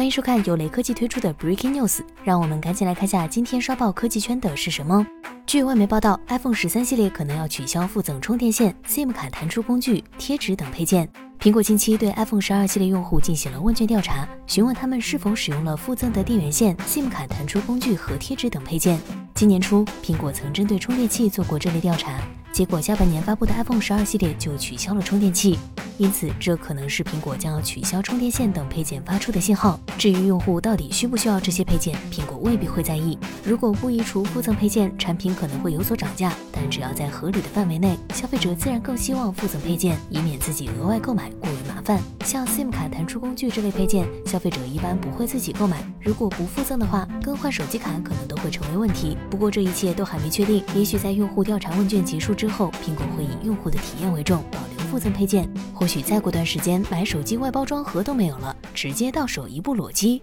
欢迎收看由雷科技推出的 Breaking News，让我们赶紧来看下今天刷爆科技圈的是什么。据外媒报道，iPhone 十三系列可能要取消附赠充电线、SIM 卡弹出工具、贴纸等配件。苹果近期对 iPhone 十二系列用户进行了问卷调查，询问他们是否使用了附赠的电源线、SIM 卡弹出工具和贴纸等配件。今年初，苹果曾针对充电器做过这类调查，结果下半年发布的 iPhone 十二系列就取消了充电器。因此，这可能是苹果将要取消充电线等配件发出的信号。至于用户到底需不需要这些配件，苹果未必会在意。如果不移除附赠配件，产品可能会有所涨价，但只要在合理的范围内，消费者自然更希望附赠配件，以免自己额外购买过于麻烦。像 SIM 卡弹出工具这类配件，消费者一般不会自己购买。如果不附赠的话，更换手机卡可能都会成为问题。不过这一切都还没确定，也许在用户调查问卷结束之后，苹果会以用户的体验为重，保留附赠配件。或许再过段时间，买手机外包装盒都没有了，直接到手一部裸机。